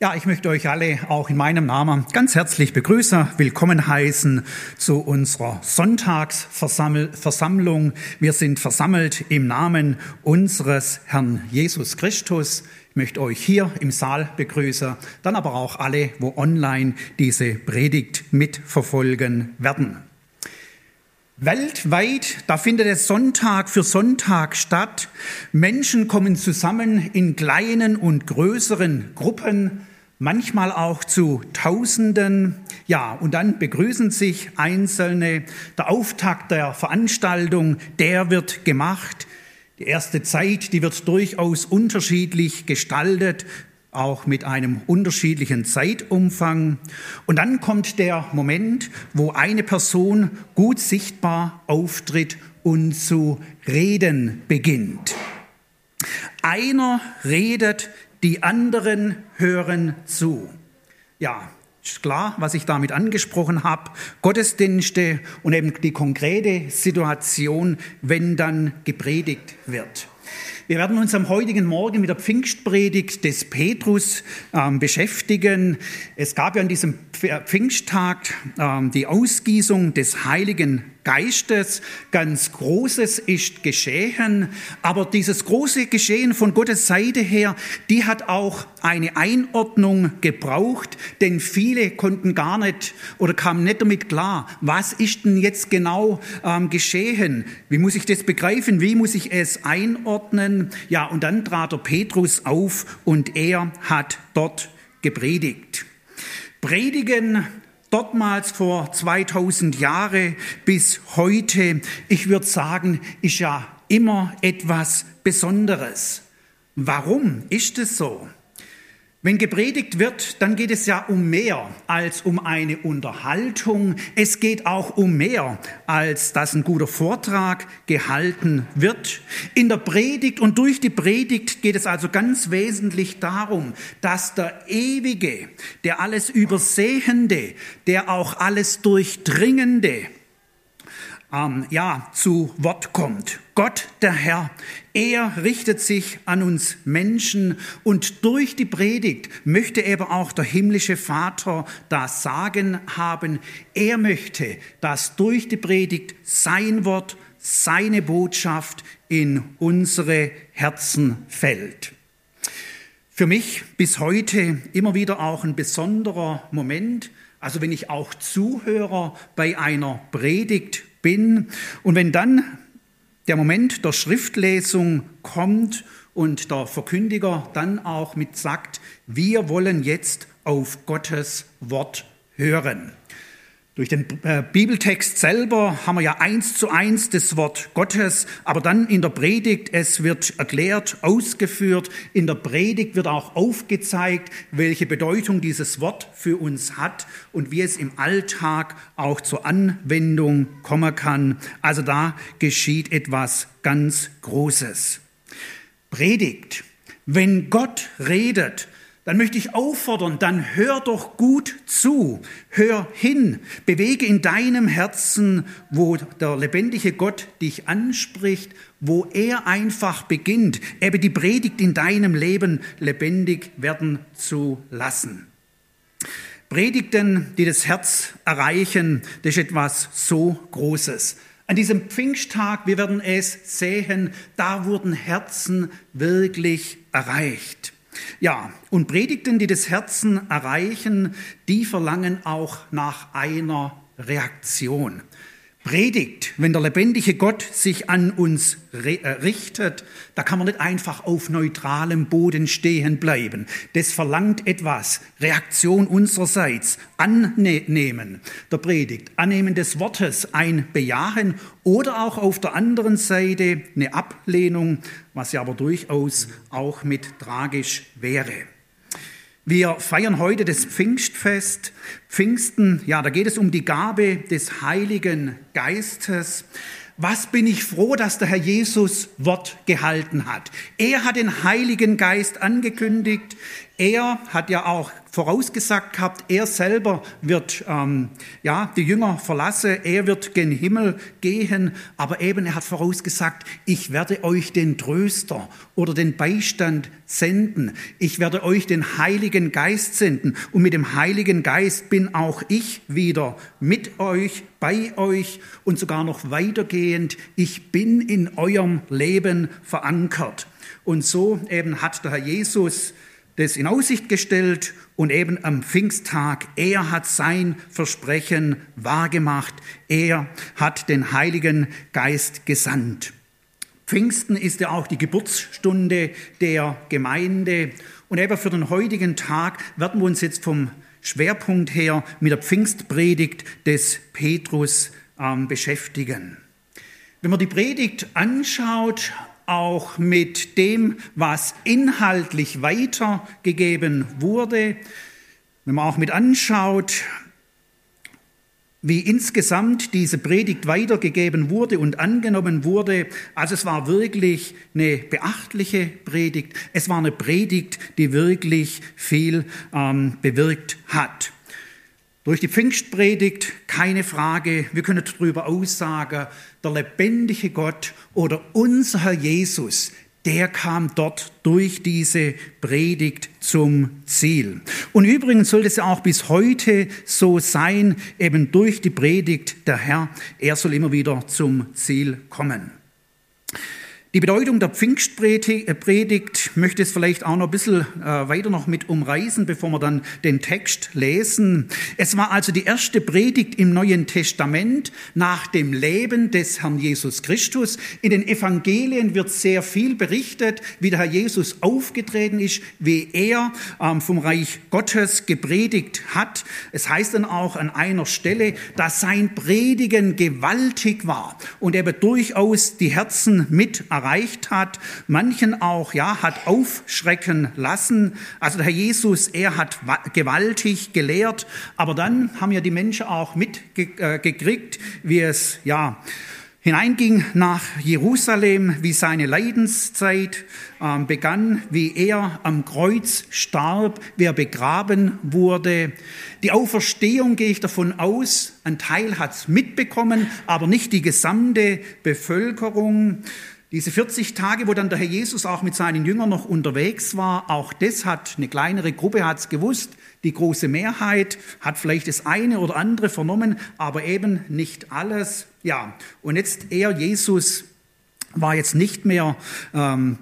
Ja, ich möchte euch alle auch in meinem Namen ganz herzlich begrüßen, willkommen heißen zu unserer Sonntagsversammlung. Wir sind versammelt im Namen unseres Herrn Jesus Christus. Ich möchte euch hier im Saal begrüßen, dann aber auch alle, wo online diese Predigt mitverfolgen werden. Weltweit, da findet es Sonntag für Sonntag statt. Menschen kommen zusammen in kleinen und größeren Gruppen manchmal auch zu Tausenden. Ja, und dann begrüßen sich Einzelne. Der Auftakt der Veranstaltung, der wird gemacht. Die erste Zeit, die wird durchaus unterschiedlich gestaltet, auch mit einem unterschiedlichen Zeitumfang. Und dann kommt der Moment, wo eine Person gut sichtbar auftritt und zu reden beginnt. Einer redet die anderen hören zu. Ja, ist klar, was ich damit angesprochen habe. Gottesdienste und eben die konkrete Situation, wenn dann gepredigt wird. Wir werden uns am heutigen Morgen mit der Pfingstpredigt des Petrus ähm, beschäftigen. Es gab ja an diesem Pfingsttag ähm, die Ausgießung des Heiligen Geistes. Ganz Großes ist geschehen. Aber dieses große Geschehen von Gottes Seite her, die hat auch eine Einordnung gebraucht, denn viele konnten gar nicht oder kamen nicht damit klar, was ist denn jetzt genau ähm, geschehen? Wie muss ich das begreifen? Wie muss ich es einordnen? Ja, und dann trat der Petrus auf und er hat dort gepredigt. Predigen dortmals vor 2000 Jahre bis heute, ich würde sagen, ist ja immer etwas Besonderes. Warum ist es so? Wenn gepredigt wird, dann geht es ja um mehr als um eine Unterhaltung. Es geht auch um mehr, als dass ein guter Vortrag gehalten wird. In der Predigt und durch die Predigt geht es also ganz wesentlich darum, dass der Ewige, der alles Übersehende, der auch alles Durchdringende, ähm, ja, zu Wort kommt. Gott, der Herr, er richtet sich an uns Menschen und durch die Predigt möchte eben auch der himmlische Vater das Sagen haben. Er möchte, dass durch die Predigt sein Wort, seine Botschaft in unsere Herzen fällt. Für mich bis heute immer wieder auch ein besonderer Moment, also wenn ich auch Zuhörer bei einer Predigt bin. Und wenn dann der Moment der Schriftlesung kommt und der Verkündiger dann auch mit sagt, wir wollen jetzt auf Gottes Wort hören. Durch den äh, Bibeltext selber haben wir ja eins zu eins das Wort Gottes, aber dann in der Predigt, es wird erklärt, ausgeführt, in der Predigt wird auch aufgezeigt, welche Bedeutung dieses Wort für uns hat und wie es im Alltag auch zur Anwendung kommen kann. Also da geschieht etwas ganz Großes. Predigt. Wenn Gott redet, dann möchte ich auffordern, dann hör doch gut zu, hör hin, bewege in deinem Herzen, wo der lebendige Gott dich anspricht, wo er einfach beginnt, eben die Predigt in deinem Leben lebendig werden zu lassen. Predigten, die das Herz erreichen, das ist etwas so Großes. An diesem Pfingsttag, wir werden es sehen, da wurden Herzen wirklich erreicht. Ja, und Predigten, die das Herzen erreichen, die verlangen auch nach einer Reaktion. Predigt, wenn der lebendige Gott sich an uns äh, richtet, da kann man nicht einfach auf neutralem Boden stehen bleiben. Das verlangt etwas, Reaktion unsererseits, annehmen der Predigt, annehmen des Wortes, ein Bejahen oder auch auf der anderen Seite eine Ablehnung, was ja aber durchaus auch mit tragisch wäre. Wir feiern heute das Pfingstfest. Pfingsten, ja, da geht es um die Gabe des Heiligen Geistes. Was bin ich froh, dass der Herr Jesus Wort gehalten hat. Er hat den Heiligen Geist angekündigt. Er hat ja auch vorausgesagt gehabt, er selber wird ähm, ja, die Jünger verlassen, er wird gen Himmel gehen, aber eben er hat vorausgesagt, ich werde euch den Tröster oder den Beistand senden, ich werde euch den Heiligen Geist senden. Und mit dem Heiligen Geist bin auch ich wieder mit euch, bei euch und sogar noch weitergehend, ich bin in eurem Leben verankert. Und so eben hat der Herr Jesus das in Aussicht gestellt und eben am Pfingsttag, er hat sein Versprechen wahrgemacht, er hat den Heiligen Geist gesandt. Pfingsten ist ja auch die Geburtsstunde der Gemeinde und eben für den heutigen Tag werden wir uns jetzt vom Schwerpunkt her mit der Pfingstpredigt des Petrus ähm, beschäftigen. Wenn man die Predigt anschaut, auch mit dem, was inhaltlich weitergegeben wurde. Wenn man auch mit anschaut, wie insgesamt diese Predigt weitergegeben wurde und angenommen wurde. Also es war wirklich eine beachtliche Predigt. Es war eine Predigt, die wirklich viel ähm, bewirkt hat. Durch die Pfingstpredigt keine Frage, wir können darüber aussagen, der lebendige Gott oder unser Herr Jesus, der kam dort durch diese Predigt zum Ziel. Und übrigens soll es ja auch bis heute so sein, eben durch die Predigt der Herr, er soll immer wieder zum Ziel kommen. Die Bedeutung der Pfingstpredigt möchte ich vielleicht auch noch ein bisschen äh, weiter noch mit umreißen, bevor wir dann den Text lesen. Es war also die erste Predigt im Neuen Testament nach dem Leben des Herrn Jesus Christus. In den Evangelien wird sehr viel berichtet, wie der Herr Jesus aufgetreten ist, wie er ähm, vom Reich Gottes gepredigt hat. Es heißt dann auch an einer Stelle, dass sein Predigen gewaltig war und er durchaus die Herzen mit erreicht hat, manchen auch, ja, hat aufschrecken lassen. Also der Herr Jesus, er hat gewaltig gelehrt, aber dann haben ja die Menschen auch mitgekriegt, äh, wie es, ja, hineinging nach Jerusalem, wie seine Leidenszeit äh, begann, wie er am Kreuz starb, wie er begraben wurde. Die Auferstehung gehe ich davon aus, ein Teil hat es mitbekommen, aber nicht die gesamte Bevölkerung. Diese 40 Tage, wo dann der Herr Jesus auch mit seinen Jüngern noch unterwegs war, auch das hat eine kleinere Gruppe hat's gewusst. Die große Mehrheit hat vielleicht das eine oder andere vernommen, aber eben nicht alles. Ja, und jetzt er, Jesus, war jetzt nicht mehr ähm,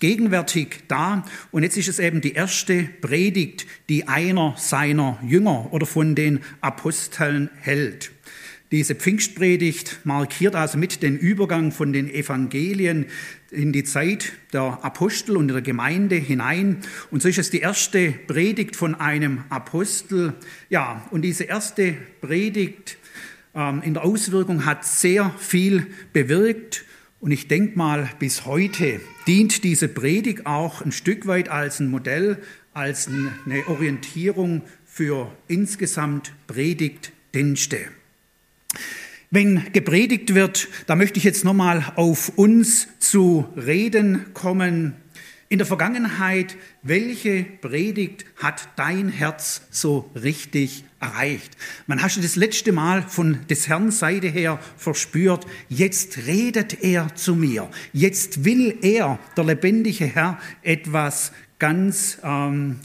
gegenwärtig da. Und jetzt ist es eben die erste Predigt, die einer seiner Jünger oder von den Aposteln hält. Diese Pfingstpredigt markiert also mit den Übergang von den Evangelien in die Zeit der Apostel und der Gemeinde hinein. Und so ist es die erste Predigt von einem Apostel. Ja, und diese erste Predigt ähm, in der Auswirkung hat sehr viel bewirkt. Und ich denke mal, bis heute dient diese Predigt auch ein Stück weit als ein Modell, als eine Orientierung für insgesamt Predigtdienste. Wenn gepredigt wird, da möchte ich jetzt nochmal auf uns zu reden kommen. In der Vergangenheit, welche Predigt hat dein Herz so richtig erreicht? Man hast du das letzte Mal von des Herrn Seite her verspürt, jetzt redet er zu mir, jetzt will er, der lebendige Herr, etwas ganz ähm,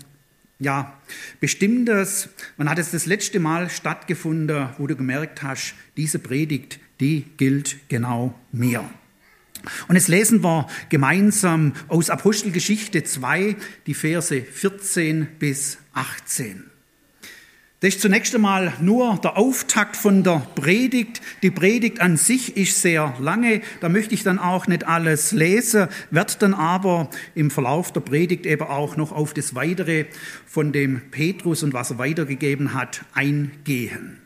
ja, Bestimmtes. Man hat es das letzte Mal stattgefunden, wo du gemerkt hast, diese Predigt, die gilt genau mir. Und jetzt lesen wir gemeinsam aus Apostelgeschichte 2 die Verse 14 bis 18. Das ist zunächst einmal nur der Auftakt von der Predigt. Die Predigt an sich ist sehr lange, da möchte ich dann auch nicht alles lesen, werde dann aber im Verlauf der Predigt eben auch noch auf das Weitere von dem Petrus und was er weitergegeben hat eingehen.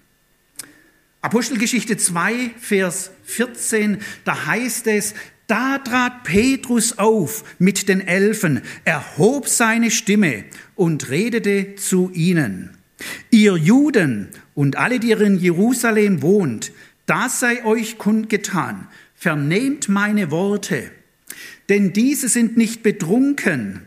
Apostelgeschichte 2, Vers 14, da heißt es, da trat Petrus auf mit den Elfen, erhob seine Stimme und redete zu ihnen. Ihr Juden und alle, die in Jerusalem wohnt, das sei euch kundgetan, vernehmt meine Worte, denn diese sind nicht betrunken,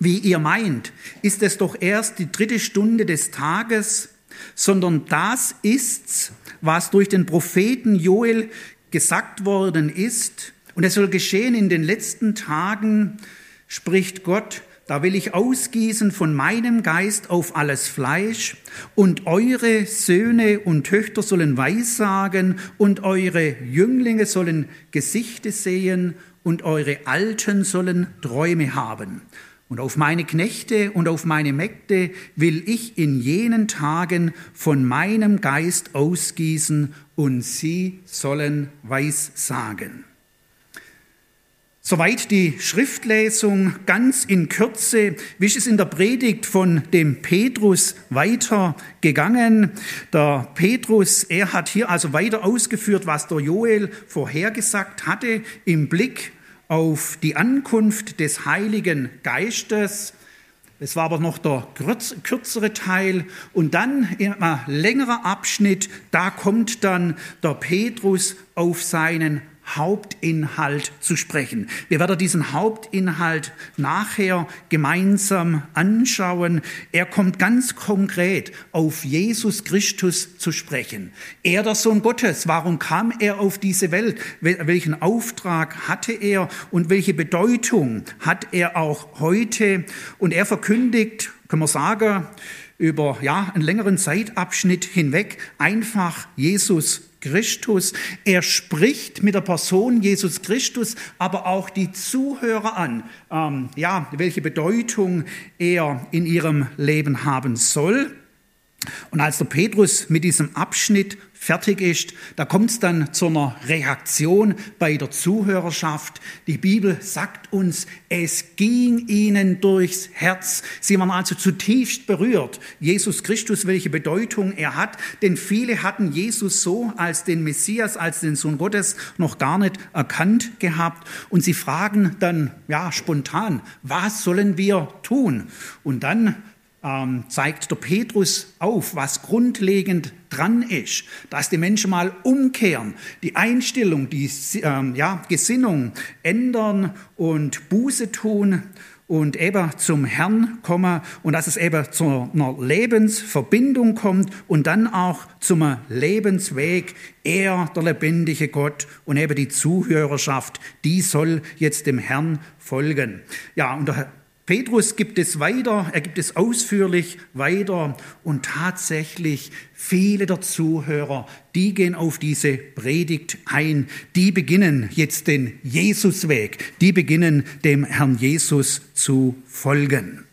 wie ihr meint, ist es doch erst die dritte Stunde des Tages, sondern das ist's, was durch den Propheten Joel gesagt worden ist. Und es soll geschehen in den letzten Tagen, spricht Gott, da will ich ausgießen von meinem Geist auf alles Fleisch, und eure Söhne und Töchter sollen Weissagen, und eure Jünglinge sollen Gesichte sehen, und eure Alten sollen Träume haben. Und auf meine Knechte und auf meine Mägde will ich in jenen Tagen von meinem Geist ausgießen, und sie sollen Weissagen. Soweit die Schriftlesung ganz in Kürze. Wie ist es in der Predigt von dem Petrus weitergegangen? Der Petrus, er hat hier also weiter ausgeführt, was der Joel vorhergesagt hatte im Blick auf die Ankunft des Heiligen Geistes. Es war aber noch der kürzere Teil. Und dann ein längerer Abschnitt, da kommt dann der Petrus auf seinen Hauptinhalt zu sprechen. Wir werden diesen Hauptinhalt nachher gemeinsam anschauen. Er kommt ganz konkret auf Jesus Christus zu sprechen. Er, der Sohn Gottes, warum kam er auf diese Welt? Welchen Auftrag hatte er und welche Bedeutung hat er auch heute? Und er verkündigt, können wir sagen, über ja, einen längeren Zeitabschnitt hinweg einfach Jesus Christus. Er spricht mit der Person Jesus Christus, aber auch die Zuhörer an, ähm, ja, welche Bedeutung er in ihrem Leben haben soll. Und als der Petrus mit diesem Abschnitt fertig ist, da kommt es dann zu einer Reaktion bei der Zuhörerschaft. Die Bibel sagt uns, es ging ihnen durchs Herz. Sie waren also zutiefst berührt. Jesus Christus, welche Bedeutung er hat, denn viele hatten Jesus so als den Messias, als den Sohn Gottes noch gar nicht erkannt gehabt. Und sie fragen dann, ja, spontan, was sollen wir tun? Und dann ähm, zeigt der Petrus auf, was grundlegend dran ist, dass die Menschen mal umkehren, die Einstellung, die ähm, ja, Gesinnung ändern und Buße tun und eben zum Herrn kommen und dass es eben zu einer Lebensverbindung kommt und dann auch zum Lebensweg. Er, der lebendige Gott und eben die Zuhörerschaft, die soll jetzt dem Herrn folgen. Ja, und der Petrus gibt es weiter, er gibt es ausführlich weiter und tatsächlich viele der Zuhörer, die gehen auf diese Predigt ein, die beginnen jetzt den Jesusweg, die beginnen dem Herrn Jesus zu folgen.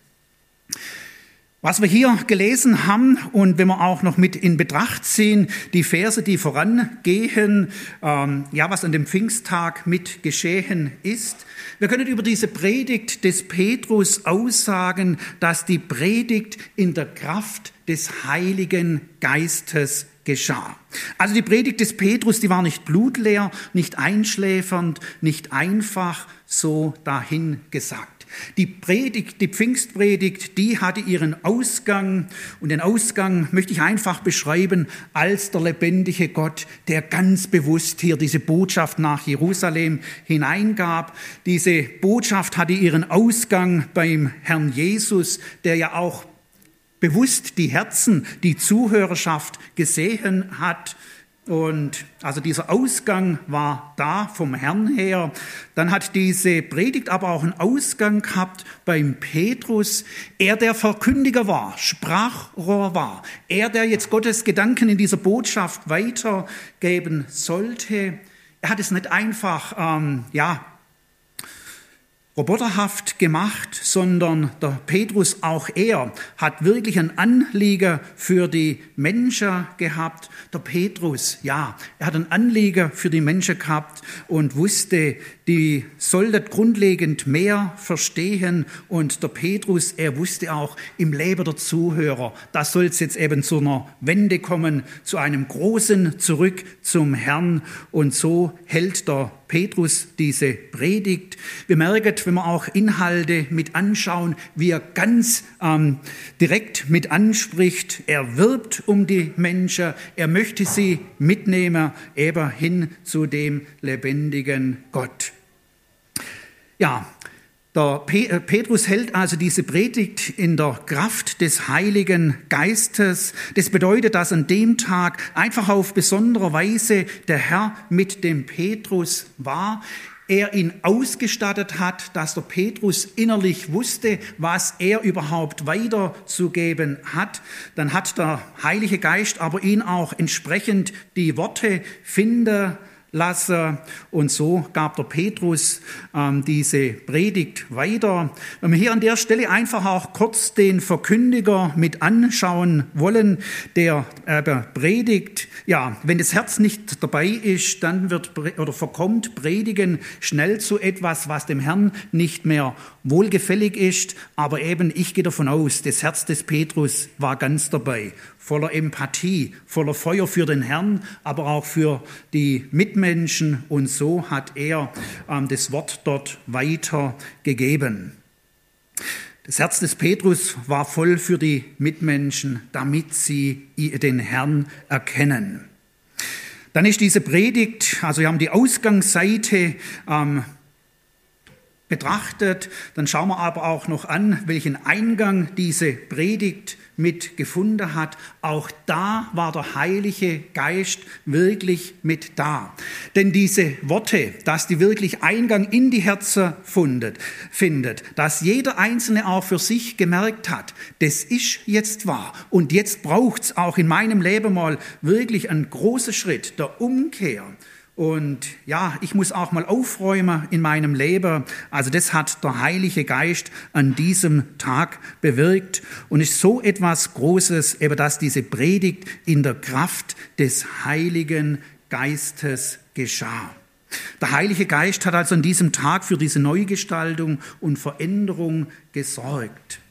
Was wir hier gelesen haben und wenn wir auch noch mit in Betracht ziehen, die Verse, die vorangehen, ähm, ja, was an dem Pfingsttag mit geschehen ist. Wir können über diese Predigt des Petrus aussagen, dass die Predigt in der Kraft des Heiligen Geistes geschah. Also die Predigt des Petrus, die war nicht blutleer, nicht einschläfernd, nicht einfach so dahingesagt. Die Predigt, die Pfingstpredigt, die hatte ihren Ausgang und den Ausgang möchte ich einfach beschreiben als der lebendige Gott, der ganz bewusst hier diese Botschaft nach Jerusalem hineingab. Diese Botschaft hatte ihren Ausgang beim Herrn Jesus, der ja auch bewusst die Herzen, die Zuhörerschaft gesehen hat und also dieser Ausgang war da vom Herrn her. Dann hat diese Predigt aber auch einen Ausgang gehabt beim Petrus. Er, der Verkündiger war, Sprachrohr war. Er, der jetzt Gottes Gedanken in dieser Botschaft weitergeben sollte. Er hat es nicht einfach, ähm, ja, roboterhaft gemacht, sondern der Petrus, auch er, hat wirklich ein Anliegen für die Menschen gehabt. Der Petrus, ja, er hat ein Anliegen für die Menschen gehabt und wusste, die sollten grundlegend mehr verstehen. Und der Petrus, er wusste auch im Leben der Zuhörer, da soll es jetzt eben zu einer Wende kommen, zu einem großen Zurück zum Herrn. Und so hält der Petrus diese Predigt. Wir merken, wenn wir auch Inhalte mit anschauen, wie er ganz ähm, direkt mit anspricht. Er wirbt um die Menschen, er möchte sie mitnehmen, eben hin zu dem lebendigen Gott. Ja, Der äh, Petrus hält also diese Predigt in der Kraft des Heiligen Geistes. Das bedeutet, dass an dem Tag einfach auf besondere Weise der Herr mit dem Petrus war. Er ihn ausgestattet hat, dass der Petrus innerlich wusste, was er überhaupt weiterzugeben hat. Dann hat der Heilige Geist aber ihn auch entsprechend die Worte finden lasse. Und so gab der Petrus diese Predigt weiter. Wenn wir hier an der Stelle einfach auch kurz den Verkündiger mit anschauen wollen, der äh, predigt, ja, wenn das Herz nicht dabei ist, dann wird oder verkommt Predigen schnell zu etwas, was dem Herrn nicht mehr wohlgefällig ist. Aber eben, ich gehe davon aus, das Herz des Petrus war ganz dabei voller Empathie, voller Feuer für den Herrn, aber auch für die Mitmenschen. Und so hat er ähm, das Wort dort weitergegeben. Das Herz des Petrus war voll für die Mitmenschen, damit sie den Herrn erkennen. Dann ist diese Predigt, also wir haben die Ausgangsseite ähm, betrachtet, dann schauen wir aber auch noch an, welchen Eingang diese Predigt mit gefunden hat. Auch da war der Heilige Geist wirklich mit da. Denn diese Worte, dass die wirklich Eingang in die Herzen findet, dass jeder Einzelne auch für sich gemerkt hat, das ist jetzt wahr. Und jetzt braucht es auch in meinem Leben mal wirklich einen großen Schritt der Umkehr und ja, ich muss auch mal aufräumen in meinem Leben. Also das hat der Heilige Geist an diesem Tag bewirkt und ist so etwas Großes, eben dass diese Predigt in der Kraft des Heiligen Geistes geschah. Der Heilige Geist hat also an diesem Tag für diese Neugestaltung und Veränderung gesorgt.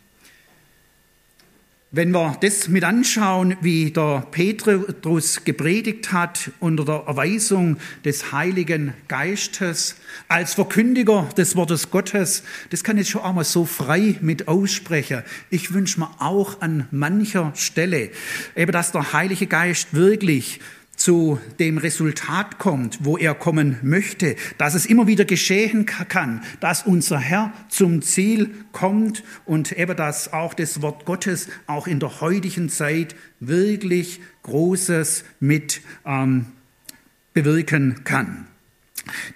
Wenn wir das mit anschauen, wie der Petrus gepredigt hat unter der Erweisung des Heiligen Geistes als Verkündiger des Wortes Gottes, das kann ich schon auch mal so frei mit aussprechen. Ich wünsche mir auch an mancher Stelle, eben dass der Heilige Geist wirklich zu dem Resultat kommt, wo er kommen möchte, dass es immer wieder geschehen kann, dass unser Herr zum Ziel kommt und eben dass auch das Wort Gottes auch in der heutigen Zeit wirklich Großes mit ähm, bewirken kann.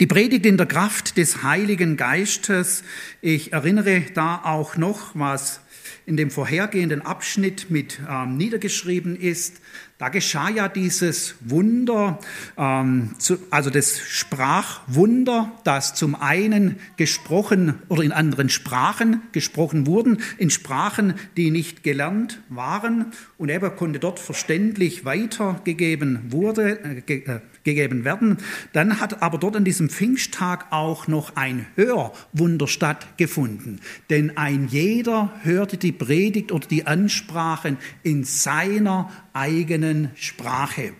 Die Predigt in der Kraft des Heiligen Geistes, ich erinnere da auch noch, was in dem vorhergehenden Abschnitt mit ähm, niedergeschrieben ist, da geschah ja dieses Wunder, ähm, zu, also das Sprachwunder, das zum einen gesprochen oder in anderen Sprachen gesprochen wurden, in Sprachen, die nicht gelernt waren. Und er konnte dort verständlich weitergegeben wurde, äh, äh, gegeben werden. Dann hat aber dort an diesem Pfingsttag auch noch ein Hörwunder stattgefunden. Denn ein jeder hörte die Predigt oder die Ansprachen in seiner eigenen Sprache.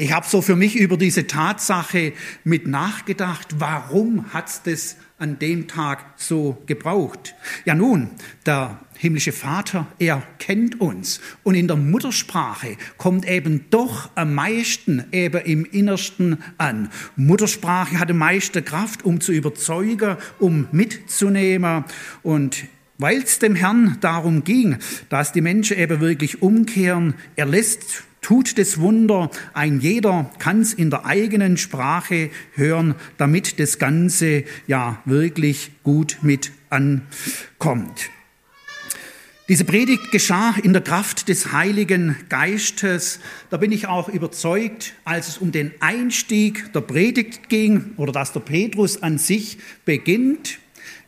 Ich habe so für mich über diese Tatsache mit nachgedacht, warum hat es das an dem Tag so gebraucht? Ja nun, der himmlische Vater, er kennt uns. Und in der Muttersprache kommt eben doch am meisten eben im Innersten an. Muttersprache hat die meiste Kraft, um zu überzeugen, um mitzunehmen. Und weil es dem Herrn darum ging, dass die Menschen eben wirklich umkehren, er lässt tut das Wunder. Ein jeder kann es in der eigenen Sprache hören, damit das Ganze ja wirklich gut mit ankommt. Diese Predigt geschah in der Kraft des Heiligen Geistes. Da bin ich auch überzeugt, als es um den Einstieg der Predigt ging oder dass der Petrus an sich beginnt,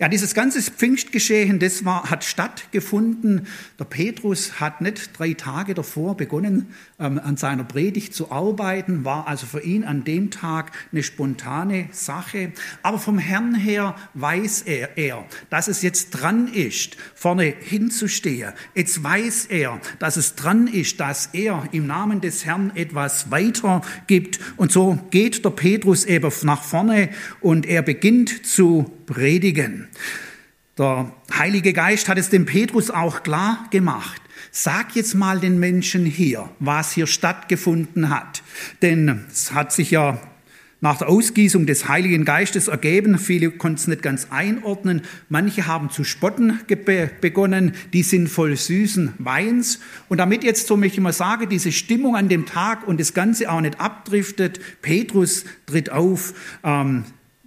ja, dieses ganze Pfingstgeschehen, das war, hat stattgefunden. Der Petrus hat nicht drei Tage davor begonnen, ähm, an seiner Predigt zu arbeiten, war also für ihn an dem Tag eine spontane Sache. Aber vom Herrn her weiß er, er dass es jetzt dran ist, vorne hinzustehen. Jetzt weiß er, dass es dran ist, dass er im Namen des Herrn etwas weitergibt. Und so geht der Petrus eben nach vorne und er beginnt zu predigen. Der Heilige Geist hat es dem Petrus auch klar gemacht. Sag jetzt mal den Menschen hier, was hier stattgefunden hat. Denn es hat sich ja nach der Ausgießung des Heiligen Geistes ergeben. Viele konnten es nicht ganz einordnen. Manche haben zu spotten begonnen. Die sind voll süßen Weins. Und damit jetzt, so möchte ich mal sagen, diese Stimmung an dem Tag und das Ganze auch nicht abdriftet, Petrus tritt auf. Ähm,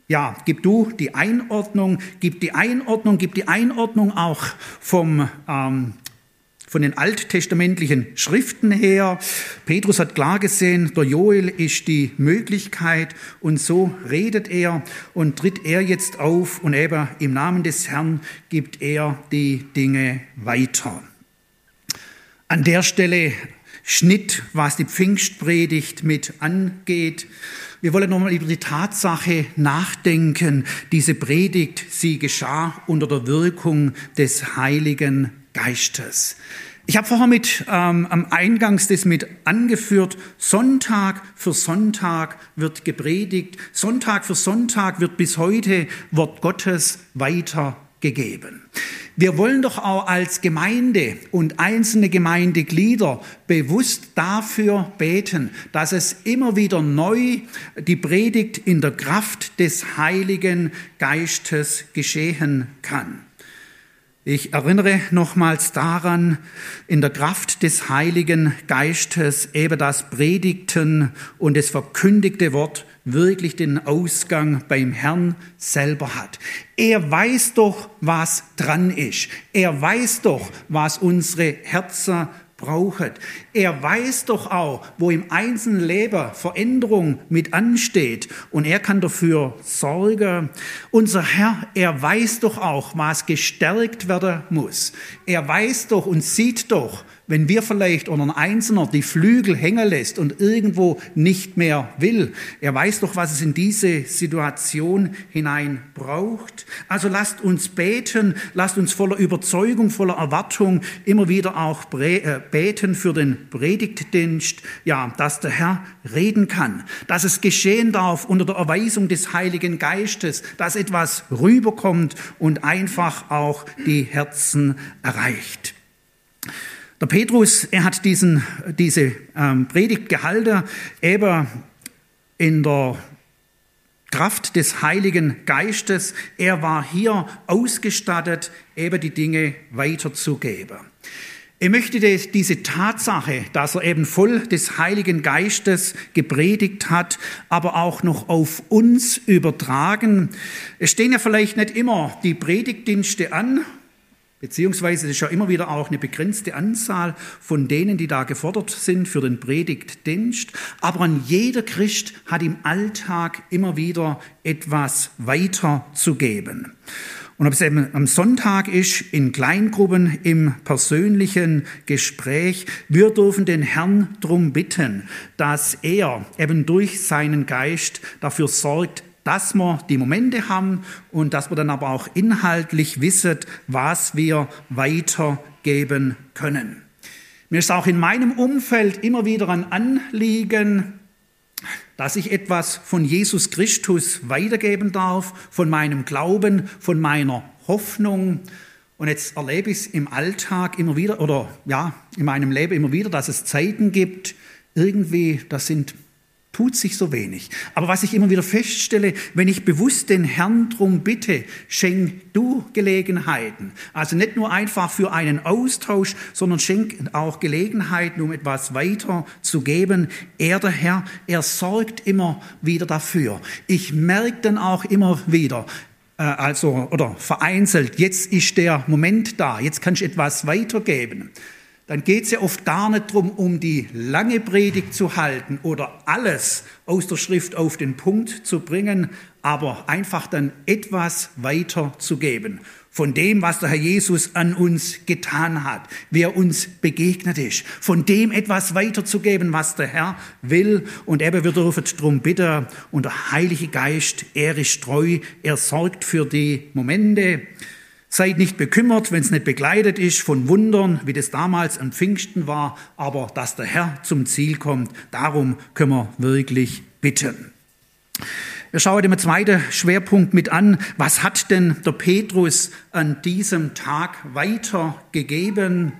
ja, gib du die Einordnung, gib die Einordnung, gib die Einordnung auch vom ähm, von den alttestamentlichen Schriften her. Petrus hat klar gesehen, der Joel ist die Möglichkeit und so redet er und tritt er jetzt auf und eben im Namen des Herrn gibt er die Dinge weiter. An der Stelle Schnitt, was die Pfingstpredigt mit angeht. Wir wollen nochmal über die Tatsache nachdenken. Diese Predigt, sie geschah unter der Wirkung des Heiligen Geistes. Ich habe vorher mit ähm, am Eingangs das mit angeführt. Sonntag für Sonntag wird gepredigt. Sonntag für Sonntag wird bis heute Wort Gottes weitergegeben. Wir wollen doch auch als Gemeinde und einzelne Gemeindeglieder bewusst dafür beten, dass es immer wieder neu die Predigt in der Kraft des Heiligen Geistes geschehen kann. Ich erinnere nochmals daran, in der Kraft des Heiligen Geistes eben das Predigten und das verkündigte Wort wirklich den Ausgang beim Herrn selber hat. Er weiß doch, was dran ist. Er weiß doch, was unsere Herzen braucht. Er weiß doch auch, wo im einzelnen Leben Veränderung mit ansteht und er kann dafür sorgen. Unser Herr, er weiß doch auch, was gestärkt werden muss. Er weiß doch und sieht doch, wenn wir vielleicht oder ein Einzelner die Flügel hängen lässt und irgendwo nicht mehr will, er weiß doch, was es in diese Situation hinein braucht. Also lasst uns beten, lasst uns voller Überzeugung, voller Erwartung immer wieder auch äh, beten für den Predigtdienst, ja, dass der Herr reden kann, dass es geschehen darf unter der Erweisung des Heiligen Geistes, dass etwas rüberkommt und einfach auch die Herzen erreicht. Der Petrus, er hat diesen, diese ähm, Predigt gehalten, eben in der Kraft des Heiligen Geistes. Er war hier ausgestattet, eben die Dinge weiterzugeben. Ich möchte diese Tatsache, dass er eben voll des Heiligen Geistes gepredigt hat, aber auch noch auf uns übertragen. Es stehen ja vielleicht nicht immer die Predigtdienste an, Beziehungsweise es ist ja immer wieder auch eine begrenzte Anzahl von denen, die da gefordert sind für den Predigtdienst. Aber an jeder Christ hat im Alltag immer wieder etwas weiterzugeben. Und ob es eben am Sonntag ist, in Kleingruppen, im persönlichen Gespräch, wir dürfen den Herrn darum bitten, dass er eben durch seinen Geist dafür sorgt, dass wir die Momente haben und dass wir dann aber auch inhaltlich wissen, was wir weitergeben können. Mir ist auch in meinem Umfeld immer wieder ein Anliegen, dass ich etwas von Jesus Christus weitergeben darf, von meinem Glauben, von meiner Hoffnung. Und jetzt erlebe ich es im Alltag immer wieder, oder ja, in meinem Leben immer wieder, dass es Zeiten gibt, irgendwie, das sind tut sich so wenig. Aber was ich immer wieder feststelle, wenn ich bewusst den Herrn drum bitte, schenk du Gelegenheiten. Also nicht nur einfach für einen Austausch, sondern schenk auch Gelegenheiten, um etwas weiter zu geben. Er, der Herr, er sorgt immer wieder dafür. Ich merke dann auch immer wieder, äh, also, oder vereinzelt, jetzt ist der Moment da, jetzt kann ich etwas weitergeben dann geht es ja oft gar nicht darum, um die lange Predigt zu halten oder alles aus der Schrift auf den Punkt zu bringen, aber einfach dann etwas weiterzugeben von dem, was der Herr Jesus an uns getan hat, wie er uns begegnet ist, von dem etwas weiterzugeben, was der Herr will. Und eben, wir dürfen darum bitten, und der Heilige Geist, er ist treu, er sorgt für die Momente, Seid nicht bekümmert, wenn es nicht begleitet ist von Wundern, wie das damals am Pfingsten war, aber dass der Herr zum Ziel kommt, darum können wir wirklich bitten. Wir schauen den zweiten Schwerpunkt mit an. Was hat denn der Petrus an diesem Tag weitergegeben?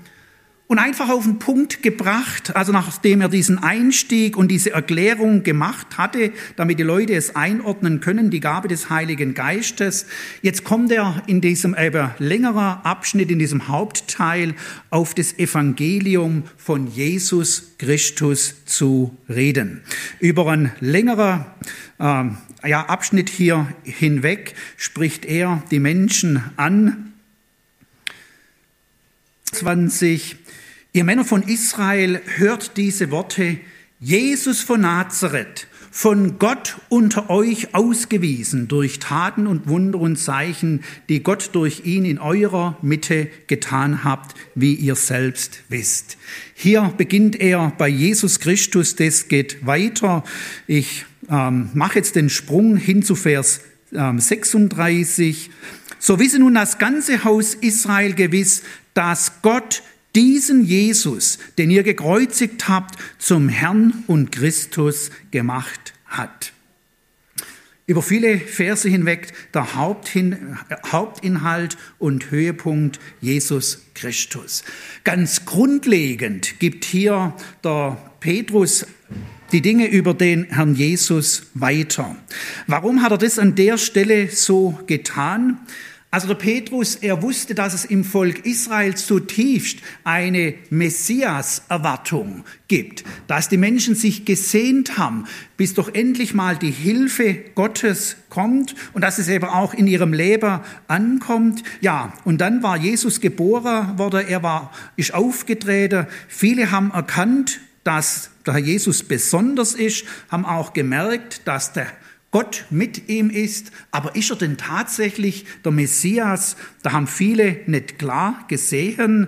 Und einfach auf den Punkt gebracht, also nachdem er diesen Einstieg und diese Erklärung gemacht hatte, damit die Leute es einordnen können, die Gabe des Heiligen Geistes. Jetzt kommt er in diesem eben längerer Abschnitt, in diesem Hauptteil auf das Evangelium von Jesus Christus zu reden. Über ein längerer äh, ja, Abschnitt hier hinweg spricht er die Menschen an. 20 Ihr Männer von Israel, hört diese Worte. Jesus von Nazareth, von Gott unter euch ausgewiesen durch Taten und Wunder und Zeichen, die Gott durch ihn in eurer Mitte getan habt, wie ihr selbst wisst. Hier beginnt er bei Jesus Christus, das geht weiter. Ich ähm, mache jetzt den Sprung hin zu Vers ähm, 36. So wisse nun das ganze Haus Israel gewiss, dass Gott diesen Jesus, den ihr gekreuzigt habt, zum Herrn und Christus gemacht hat. Über viele Verse hinweg der Haupthin Hauptinhalt und Höhepunkt Jesus Christus. Ganz grundlegend gibt hier der Petrus die Dinge über den Herrn Jesus weiter. Warum hat er das an der Stelle so getan? Also der Petrus, er wusste, dass es im Volk Israel zutiefst eine Messias-Erwartung gibt, dass die Menschen sich gesehnt haben, bis doch endlich mal die Hilfe Gottes kommt und dass es eben auch in ihrem Leben ankommt. Ja, und dann war Jesus geboren worden, er war, ist aufgetreten. Viele haben erkannt, dass der Herr Jesus besonders ist, haben auch gemerkt, dass der Gott mit ihm ist. Aber ist er denn tatsächlich der Messias? Da haben viele nicht klar gesehen.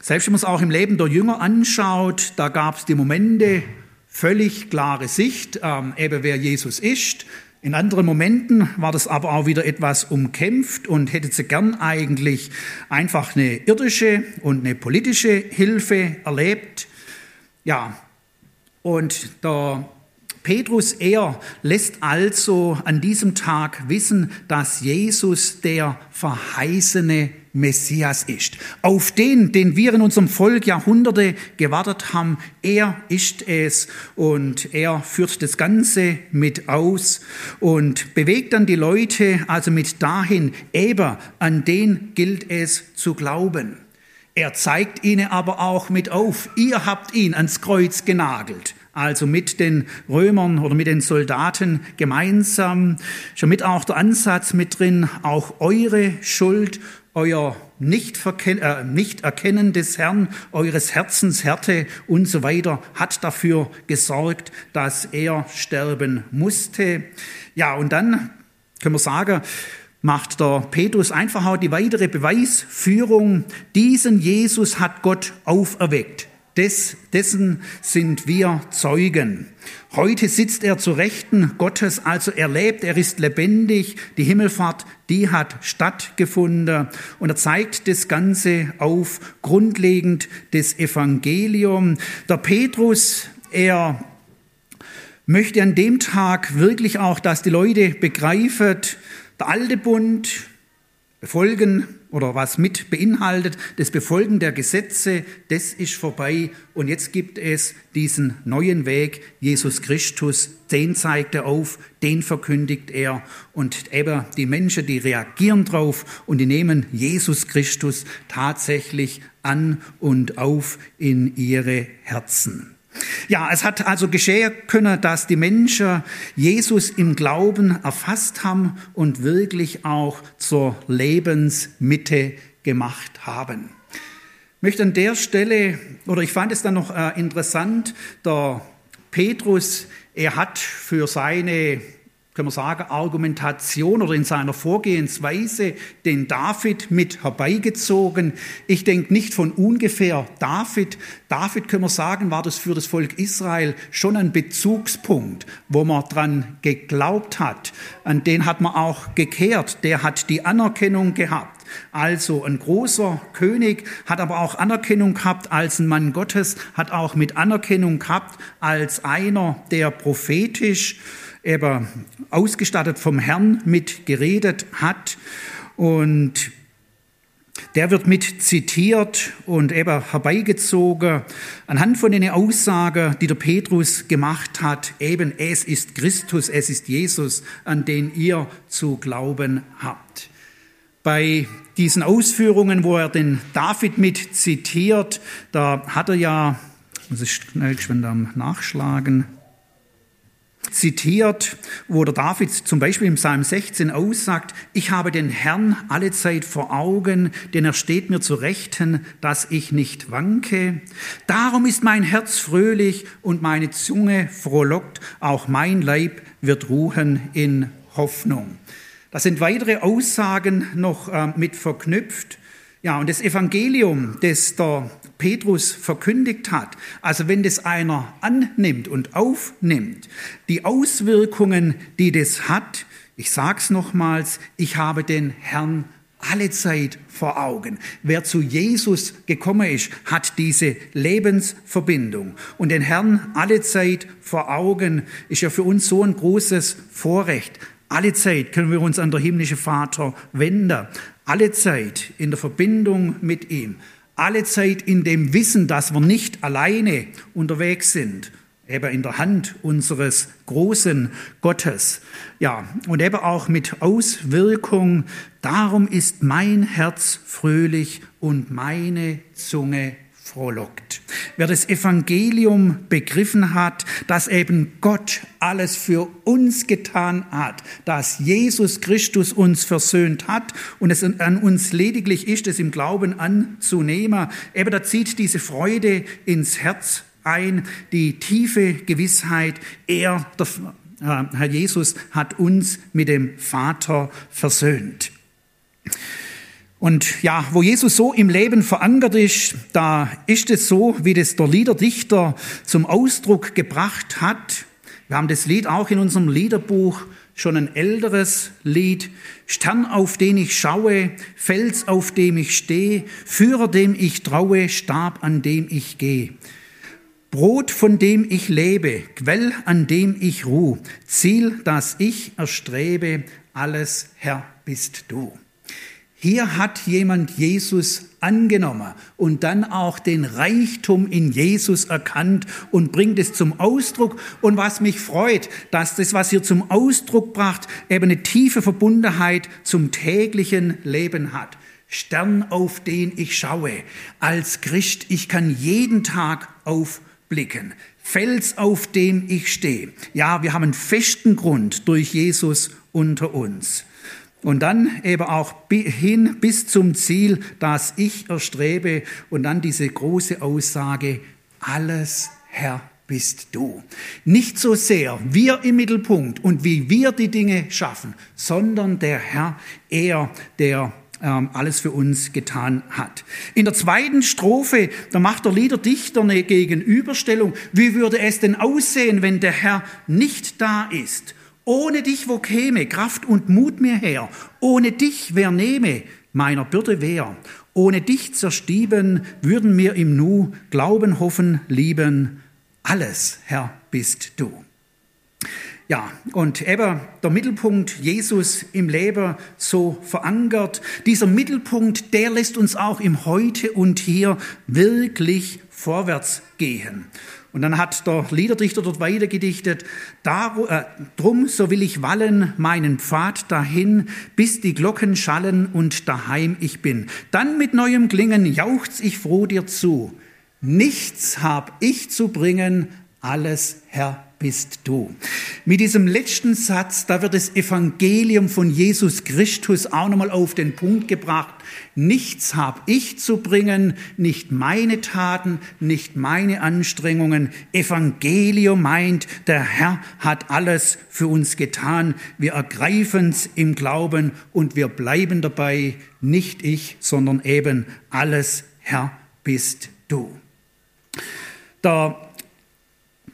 Selbst wenn man es auch im Leben der Jünger anschaut, da gab es die Momente, völlig klare Sicht, ähm, eben wer Jesus ist. In anderen Momenten war das aber auch wieder etwas umkämpft und hätte sie gern eigentlich einfach eine irdische und eine politische Hilfe erlebt. Ja, und der Petrus, er lässt also an diesem Tag wissen, dass Jesus der verheißene Messias ist. Auf den, den wir in unserem Volk Jahrhunderte gewartet haben, er ist es und er führt das Ganze mit aus und bewegt dann die Leute also mit dahin, eben an den gilt es zu glauben. Er zeigt ihnen aber auch mit auf, ihr habt ihn ans Kreuz genagelt also mit den Römern oder mit den Soldaten gemeinsam. Schon mit auch der Ansatz mit drin, auch eure Schuld, euer äh, Nicht-Erkennen des Herrn, eures Herzens Härte und so weiter hat dafür gesorgt, dass er sterben musste. Ja, und dann können wir sagen, macht der Petrus einfach auch die weitere Beweisführung. Diesen Jesus hat Gott auferweckt. Des, dessen sind wir Zeugen. Heute sitzt er zu Rechten Gottes, also er lebt, er ist lebendig. Die Himmelfahrt, die hat stattgefunden. Und er zeigt das Ganze auf, grundlegend des Evangelium. Der Petrus, er möchte an dem Tag wirklich auch, dass die Leute begreifen, der alte Bund, befolgen oder was mit beinhaltet, das Befolgen der Gesetze, das ist vorbei. Und jetzt gibt es diesen neuen Weg, Jesus Christus, den zeigt er auf, den verkündigt er. Und eben die Menschen, die reagieren drauf und die nehmen Jesus Christus tatsächlich an und auf in ihre Herzen. Ja, es hat also geschehen können, dass die Menschen Jesus im Glauben erfasst haben und wirklich auch zur Lebensmitte gemacht haben. Ich möchte an der Stelle, oder ich fand es dann noch äh, interessant, der Petrus, er hat für seine können wir sagen, Argumentation oder in seiner Vorgehensweise den David mit herbeigezogen. Ich denke nicht von ungefähr David. David, können wir sagen, war das für das Volk Israel schon ein Bezugspunkt, wo man dran geglaubt hat. An den hat man auch gekehrt. Der hat die Anerkennung gehabt. Also ein großer König hat aber auch Anerkennung gehabt als ein Mann Gottes, hat auch mit Anerkennung gehabt als einer, der prophetisch eben ausgestattet vom Herrn mit geredet hat. Und der wird mit zitiert und eben herbeigezogen anhand von den Aussagen, die der Petrus gemacht hat, eben es ist Christus, es ist Jesus, an den ihr zu glauben habt. Bei diesen Ausführungen, wo er den David mit zitiert, da hat er ja, muss ich schnell schon nachschlagen, zitiert, wo der David zum Beispiel im Psalm 16 aussagt, ich habe den Herrn alle Zeit vor Augen, denn er steht mir zu Rechten, dass ich nicht wanke. Darum ist mein Herz fröhlich und meine Zunge frohlockt, auch mein Leib wird ruhen in Hoffnung. Da sind weitere Aussagen noch äh, mit verknüpft. Ja, und das Evangelium, das der Petrus verkündigt hat, also wenn das einer annimmt und aufnimmt, die Auswirkungen, die das hat, ich sag's nochmals, ich habe den Herrn alle Zeit vor Augen. Wer zu Jesus gekommen ist, hat diese Lebensverbindung. Und den Herrn alle Zeit vor Augen ist ja für uns so ein großes Vorrecht. Alle Zeit können wir uns an der himmlische Vater wenden. Alle Zeit in der Verbindung mit ihm. Alle Zeit in dem Wissen, dass wir nicht alleine unterwegs sind. Eben in der Hand unseres großen Gottes. Ja, und eben auch mit Auswirkung. Darum ist mein Herz fröhlich und meine Zunge frohlockt. Wer das Evangelium begriffen hat, dass eben Gott alles für uns getan hat, dass Jesus Christus uns versöhnt hat und es an uns lediglich ist, es im Glauben anzunehmen, eben da zieht diese Freude ins Herz ein, die tiefe Gewissheit, er, der äh, Herr Jesus, hat uns mit dem Vater versöhnt. Und ja, wo Jesus so im Leben verankert ist, da ist es so, wie das der Liederdichter zum Ausdruck gebracht hat. Wir haben das Lied auch in unserem Liederbuch, schon ein älteres Lied. Stern, auf den ich schaue, Fels, auf dem ich stehe, Führer, dem ich traue, Stab, an dem ich gehe. Brot, von dem ich lebe, Quell, an dem ich ruh, Ziel, das ich erstrebe, alles Herr bist du. Hier hat jemand Jesus angenommen und dann auch den Reichtum in Jesus erkannt und bringt es zum Ausdruck. Und was mich freut, dass das, was hier zum Ausdruck bracht, eben eine tiefe Verbundenheit zum täglichen Leben hat. Stern, auf den ich schaue. Als Christ, ich kann jeden Tag aufblicken. Fels, auf dem ich stehe. Ja, wir haben einen festen Grund durch Jesus unter uns. Und dann eben auch hin bis zum Ziel, das ich erstrebe. Und dann diese große Aussage, alles Herr bist du. Nicht so sehr wir im Mittelpunkt und wie wir die Dinge schaffen, sondern der Herr, er, der ähm, alles für uns getan hat. In der zweiten Strophe, da macht der Liederdichter eine Gegenüberstellung. Wie würde es denn aussehen, wenn der Herr nicht da ist? Ohne dich wo käme Kraft und Mut mir her, ohne dich wer nehme meiner Bürde wer, ohne dich zerstieben würden mir im Nu Glauben, hoffen, lieben, alles, Herr, bist du. Ja, und eben der Mittelpunkt Jesus im Leben so verankert. Dieser Mittelpunkt, der lässt uns auch im Heute und Hier wirklich vorwärts gehen. Und dann hat der Liederdichter dort weiter gedichtet, äh, drum so will ich wallen meinen Pfad dahin, bis die Glocken schallen und daheim ich bin. Dann mit neuem Klingen jauchz ich froh dir zu. Nichts hab ich zu bringen, alles Herr bist du. Mit diesem letzten Satz, da wird das Evangelium von Jesus Christus auch nochmal auf den Punkt gebracht. Nichts habe ich zu bringen, nicht meine Taten, nicht meine Anstrengungen. Evangelium meint, der Herr hat alles für uns getan. Wir ergreifen es im Glauben und wir bleiben dabei. Nicht ich, sondern eben alles Herr bist du. Der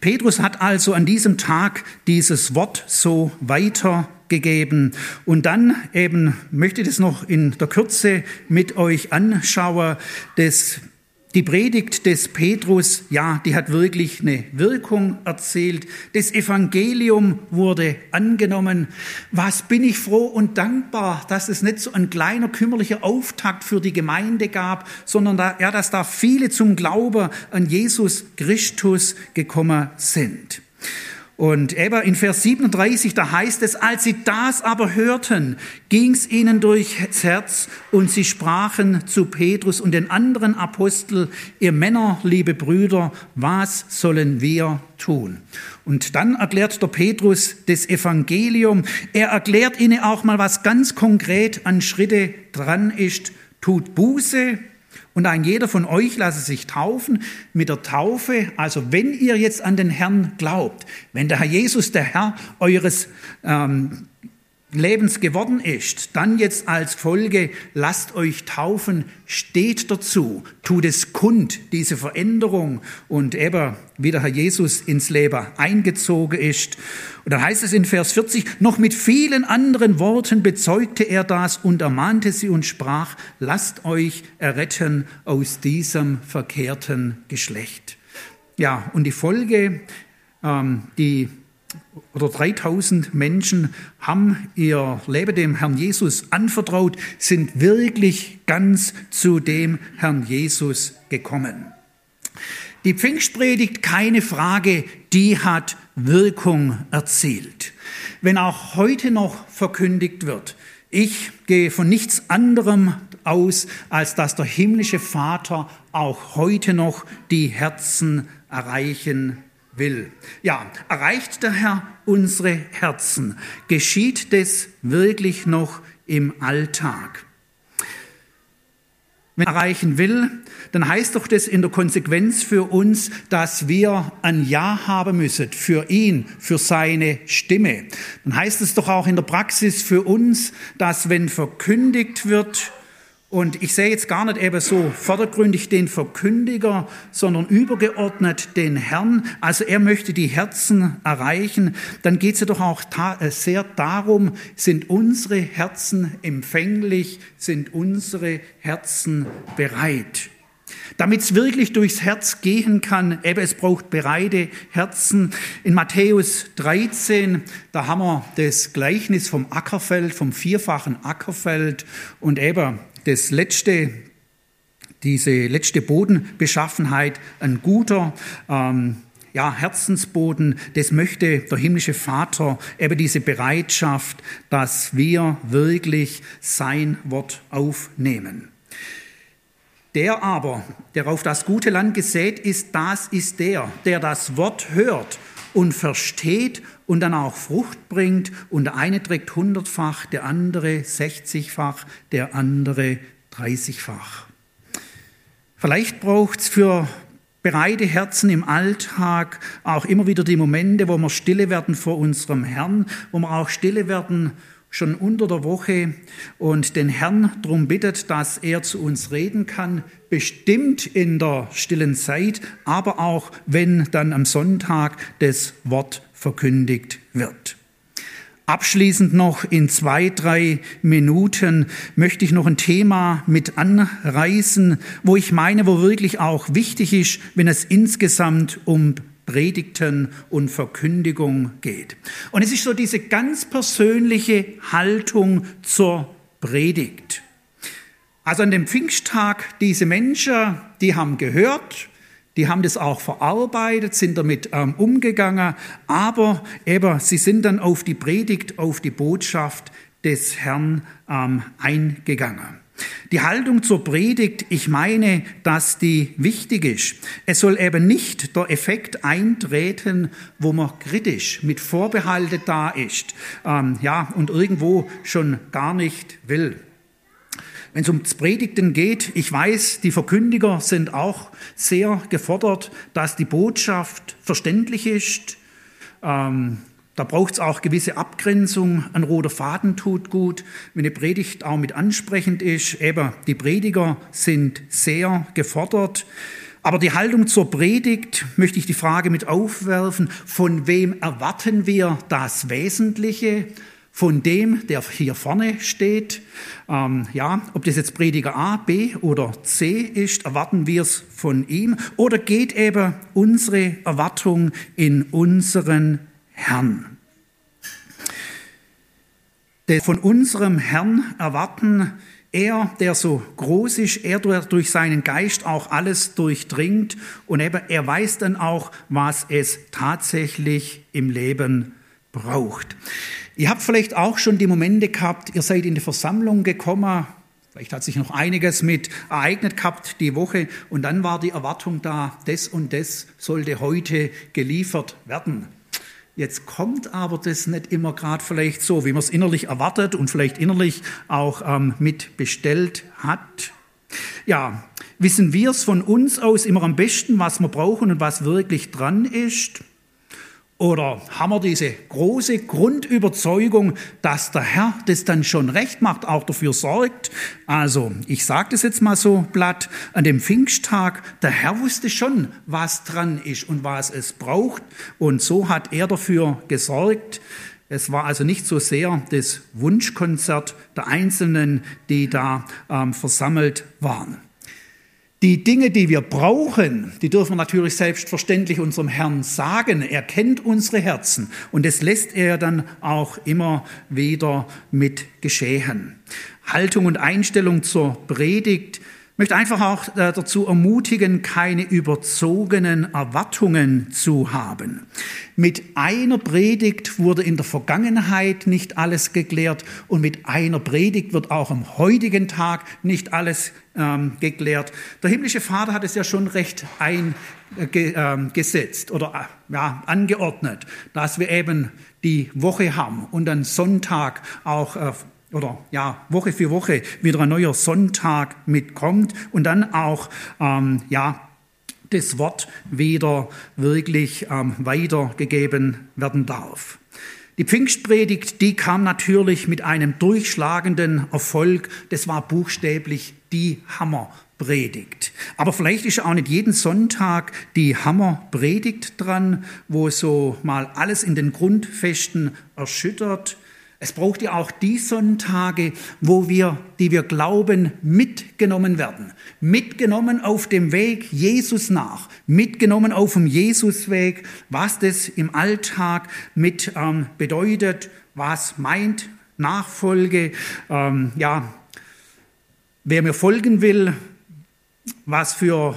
Petrus hat also an diesem Tag dieses Wort so weitergegeben. Und dann eben möchte ich das noch in der Kürze mit euch anschauen. Das die Predigt des Petrus, ja, die hat wirklich eine Wirkung erzielt. Das Evangelium wurde angenommen. Was bin ich froh und dankbar, dass es nicht so ein kleiner kümmerlicher Auftakt für die Gemeinde gab, sondern da, ja, dass da viele zum Glauben an Jesus Christus gekommen sind. Und eben in Vers 37, da heißt es, als sie das aber hörten, ging's ihnen durchs Herz und sie sprachen zu Petrus und den anderen Apostel, ihr Männer, liebe Brüder, was sollen wir tun? Und dann erklärt der Petrus das Evangelium. Er erklärt ihnen auch mal, was ganz konkret an Schritte dran ist. Tut Buße, und ein jeder von euch lasse sich taufen mit der Taufe. Also wenn ihr jetzt an den Herrn glaubt, wenn der Herr Jesus der Herr eures ähm, Lebens geworden ist, dann jetzt als Folge, lasst euch taufen, steht dazu, tut es kund, diese Veränderung und eben, wie der Herr Jesus ins Leben eingezogen ist. Und dann heißt es in Vers 40, noch mit vielen anderen Worten bezeugte er das und ermahnte sie und sprach, lasst euch erretten aus diesem verkehrten Geschlecht. Ja, und die Folge, ähm, die oder 3000 Menschen haben ihr Leben dem Herrn Jesus anvertraut, sind wirklich ganz zu dem Herrn Jesus gekommen. Die Pfingstpredigt, keine Frage, die hat Wirkung erzielt. Wenn auch heute noch verkündigt wird, ich gehe von nichts anderem aus, als dass der himmlische Vater auch heute noch die Herzen erreichen will. Ja, erreicht der Herr unsere Herzen? Geschieht das wirklich noch im Alltag? Wenn er erreichen will, dann heißt doch das in der Konsequenz für uns, dass wir ein Ja haben müssen für ihn, für seine Stimme. Dann heißt es doch auch in der Praxis für uns, dass wenn verkündigt wird, und ich sehe jetzt gar nicht eben so vordergründig den Verkündiger, sondern übergeordnet den Herrn. Also er möchte die Herzen erreichen. Dann geht es ja doch auch äh, sehr darum, sind unsere Herzen empfänglich, sind unsere Herzen bereit. Damit es wirklich durchs Herz gehen kann, eben es braucht bereite Herzen. In Matthäus 13, da haben wir das Gleichnis vom Ackerfeld, vom vierfachen Ackerfeld und eben das letzte, diese letzte Bodenbeschaffenheit, ein guter ähm, ja, Herzensboden, das möchte der himmlische Vater, eben diese Bereitschaft, dass wir wirklich sein Wort aufnehmen. Der aber, der auf das gute Land gesät ist, das ist der, der das Wort hört und versteht und dann auch Frucht bringt und der eine trägt hundertfach, der andere sechzigfach, der andere dreißigfach. Vielleicht braucht es für bereite Herzen im Alltag auch immer wieder die Momente, wo wir stille werden vor unserem Herrn, wo wir auch stille werden schon unter der Woche und den Herrn darum bittet, dass er zu uns reden kann, bestimmt in der stillen Zeit, aber auch wenn dann am Sonntag das Wort verkündigt wird. Abschließend noch in zwei, drei Minuten möchte ich noch ein Thema mit anreißen, wo ich meine, wo wirklich auch wichtig ist, wenn es insgesamt um Predigten und Verkündigung geht. Und es ist so diese ganz persönliche Haltung zur Predigt. Also an dem Pfingsttag, diese Menschen, die haben gehört, die haben das auch verarbeitet, sind damit ähm, umgegangen, aber eben, sie sind dann auf die Predigt, auf die Botschaft des Herrn ähm, eingegangen. Die Haltung zur Predigt, ich meine, dass die wichtig ist. Es soll eben nicht der Effekt eintreten, wo man kritisch mit Vorbehalte da ist, ähm, ja, und irgendwo schon gar nicht will. Wenn es ums Predigten geht, ich weiß, die Verkündiger sind auch sehr gefordert, dass die Botschaft verständlich ist. Ähm, da braucht es auch gewisse Abgrenzung. Ein roter Faden tut gut, wenn eine Predigt auch mit ansprechend ist. Eben, die Prediger sind sehr gefordert. Aber die Haltung zur Predigt möchte ich die Frage mit aufwerfen, von wem erwarten wir das Wesentliche? von dem, der hier vorne steht. Ähm, ja, ob das jetzt Prediger A, B oder C ist, erwarten wir es von ihm. Oder geht eben unsere Erwartung in unseren Herrn? Denn von unserem Herrn erwarten er, der so groß ist, er durch seinen Geist auch alles durchdringt und er weiß dann auch, was es tatsächlich im Leben braucht. Ihr habt vielleicht auch schon die Momente gehabt, ihr seid in die Versammlung gekommen, vielleicht hat sich noch einiges mit ereignet gehabt die Woche und dann war die Erwartung da, das und das sollte heute geliefert werden. Jetzt kommt aber das nicht immer gerade vielleicht so, wie man es innerlich erwartet und vielleicht innerlich auch ähm, mit bestellt hat. Ja, wissen wir es von uns aus immer am besten, was wir brauchen und was wirklich dran ist? Oder haben wir diese große Grundüberzeugung, dass der Herr das dann schon recht macht, auch dafür sorgt? Also, ich sage das jetzt mal so platt, an dem Pfingsttag, der Herr wusste schon, was dran ist und was es braucht. Und so hat er dafür gesorgt. Es war also nicht so sehr das Wunschkonzert der Einzelnen, die da ähm, versammelt waren. Die Dinge, die wir brauchen, die dürfen wir natürlich selbstverständlich unserem Herrn sagen. Er kennt unsere Herzen und das lässt er dann auch immer wieder mit geschehen. Haltung und Einstellung zur Predigt ich möchte einfach auch äh, dazu ermutigen, keine überzogenen Erwartungen zu haben. Mit einer Predigt wurde in der Vergangenheit nicht alles geklärt und mit einer Predigt wird auch am heutigen Tag nicht alles ähm, geklärt. Der himmlische Vater hat es ja schon recht eingesetzt äh, oder äh, ja, angeordnet, dass wir eben die Woche haben und dann Sonntag auch äh, oder ja, Woche für Woche wieder ein neuer Sonntag mitkommt und dann auch, ähm, ja, das Wort wieder wirklich ähm, weitergegeben werden darf. Die Pfingstpredigt, die kam natürlich mit einem durchschlagenden Erfolg. Das war buchstäblich die Hammerpredigt. Aber vielleicht ist auch nicht jeden Sonntag die Hammerpredigt dran, wo so mal alles in den Grundfesten erschüttert. Es braucht ja auch die Sonntage, wo wir, die wir glauben, mitgenommen werden. Mitgenommen auf dem Weg Jesus nach. Mitgenommen auf dem Jesusweg, was das im Alltag mit ähm, bedeutet, was meint Nachfolge, ähm, ja, wer mir folgen will, was für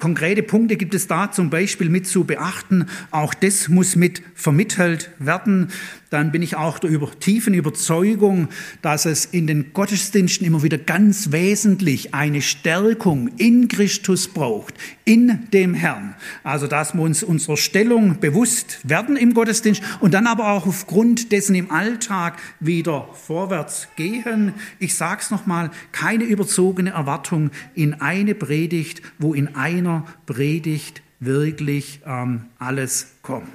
Konkrete Punkte gibt es da zum Beispiel mit zu beachten. Auch das muss mit vermittelt werden. Dann bin ich auch der über, tiefen Überzeugung, dass es in den Gottesdiensten immer wieder ganz wesentlich eine Stärkung in Christus braucht, in dem Herrn. Also, dass wir uns unserer Stellung bewusst werden im Gottesdienst und dann aber auch aufgrund dessen im Alltag wieder vorwärts gehen. Ich sage es nochmal, keine überzogene Erwartung in eine Predigt, wo in einer Predigt wirklich ähm, alles kommt.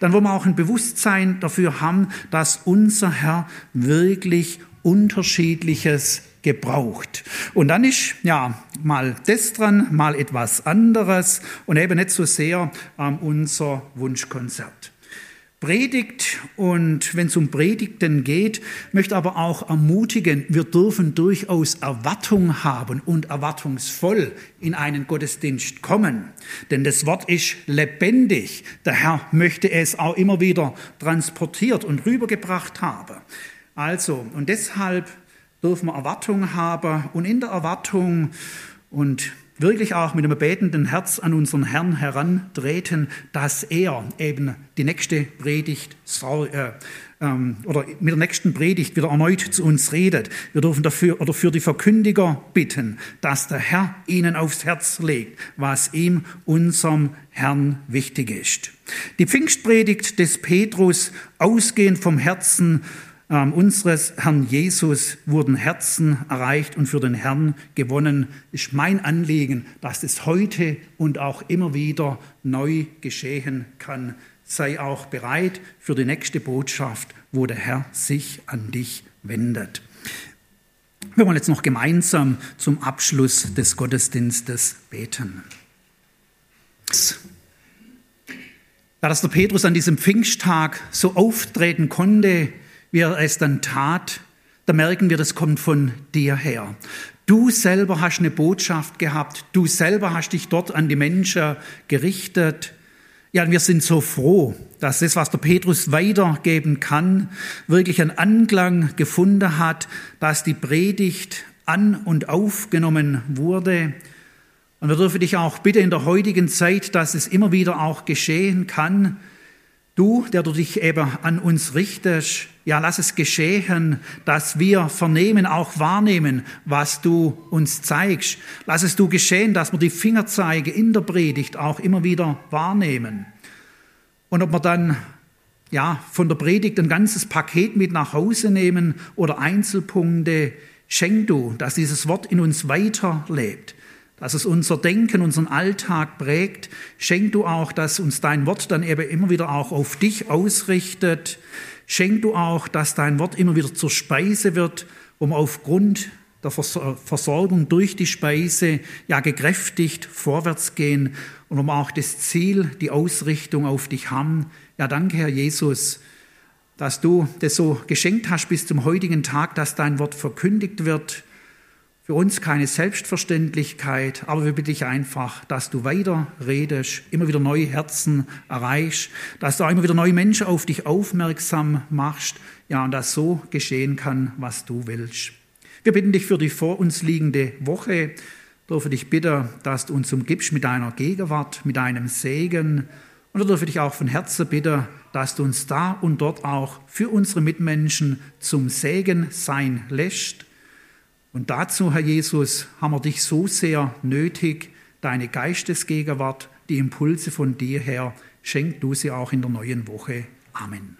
Dann wollen wir auch ein Bewusstsein dafür haben, dass unser Herr wirklich unterschiedliches gebraucht. Und dann ist ja mal das dran, mal etwas anderes und eben nicht so sehr ähm, unser Wunschkonzert. Predigt und wenn es um Predigten geht, möchte aber auch ermutigen, wir dürfen durchaus Erwartung haben und erwartungsvoll in einen Gottesdienst kommen. Denn das Wort ist lebendig. Der Herr möchte es auch immer wieder transportiert und rübergebracht haben. Also, und deshalb dürfen wir Erwartung haben und in der Erwartung und wirklich auch mit einem betenden Herz an unseren Herrn herantreten, dass er eben die nächste Predigt äh, ähm, oder mit der nächsten Predigt wieder erneut zu uns redet. Wir dürfen dafür oder für die Verkündiger bitten, dass der Herr ihnen aufs Herz legt, was ihm, unserem Herrn, wichtig ist. Die Pfingstpredigt des Petrus, ausgehend vom Herzen ähm, unseres Herrn Jesus wurden Herzen erreicht und für den Herrn gewonnen. Ist mein Anliegen, dass es heute und auch immer wieder neu geschehen kann. Sei auch bereit für die nächste Botschaft, wo der Herr sich an dich wendet. Wir wollen jetzt noch gemeinsam zum Abschluss des Gottesdienstes beten. Da dass der Petrus an diesem Pfingsttag so auftreten konnte, wie er es dann tat, da merken wir, das kommt von dir her. Du selber hast eine Botschaft gehabt, du selber hast dich dort an die Menschen gerichtet. Ja, und wir sind so froh, dass das, was der Petrus weitergeben kann, wirklich einen Anklang gefunden hat, dass die Predigt an und aufgenommen wurde. Und wir dürfen dich auch bitten in der heutigen Zeit, dass es immer wieder auch geschehen kann, Du, der du dich eben an uns richtest, ja, lass es geschehen, dass wir vernehmen, auch wahrnehmen, was du uns zeigst. Lass es du geschehen, dass wir die Fingerzeige in der Predigt auch immer wieder wahrnehmen. Und ob wir dann ja, von der Predigt ein ganzes Paket mit nach Hause nehmen oder Einzelpunkte, schenk du, dass dieses Wort in uns weiterlebt dass es unser Denken, unseren Alltag prägt. Schenk du auch, dass uns dein Wort dann eben immer wieder auch auf dich ausrichtet. Schenk du auch, dass dein Wort immer wieder zur Speise wird, um aufgrund der Versorgung durch die Speise ja gekräftigt vorwärts gehen und um auch das Ziel, die Ausrichtung auf dich haben. Ja, danke, Herr Jesus, dass du das so geschenkt hast bis zum heutigen Tag, dass dein Wort verkündigt wird für uns keine Selbstverständlichkeit, aber wir bitten dich einfach, dass du weiter redest, immer wieder neue Herzen erreichst, dass du auch immer wieder neue Menschen auf dich aufmerksam machst, ja, und dass so geschehen kann, was du willst. Wir bitten dich für die vor uns liegende Woche, dürfen dich bitten, dass du uns umgibst mit deiner Gegenwart, mit deinem Segen. Und wir dürfen dich auch von Herzen bitten, dass du uns da und dort auch für unsere Mitmenschen zum Segen sein lässt und dazu, Herr Jesus, haben wir dich so sehr nötig, deine Geistesgegenwart, die Impulse von dir her, schenk du sie auch in der neuen Woche. Amen.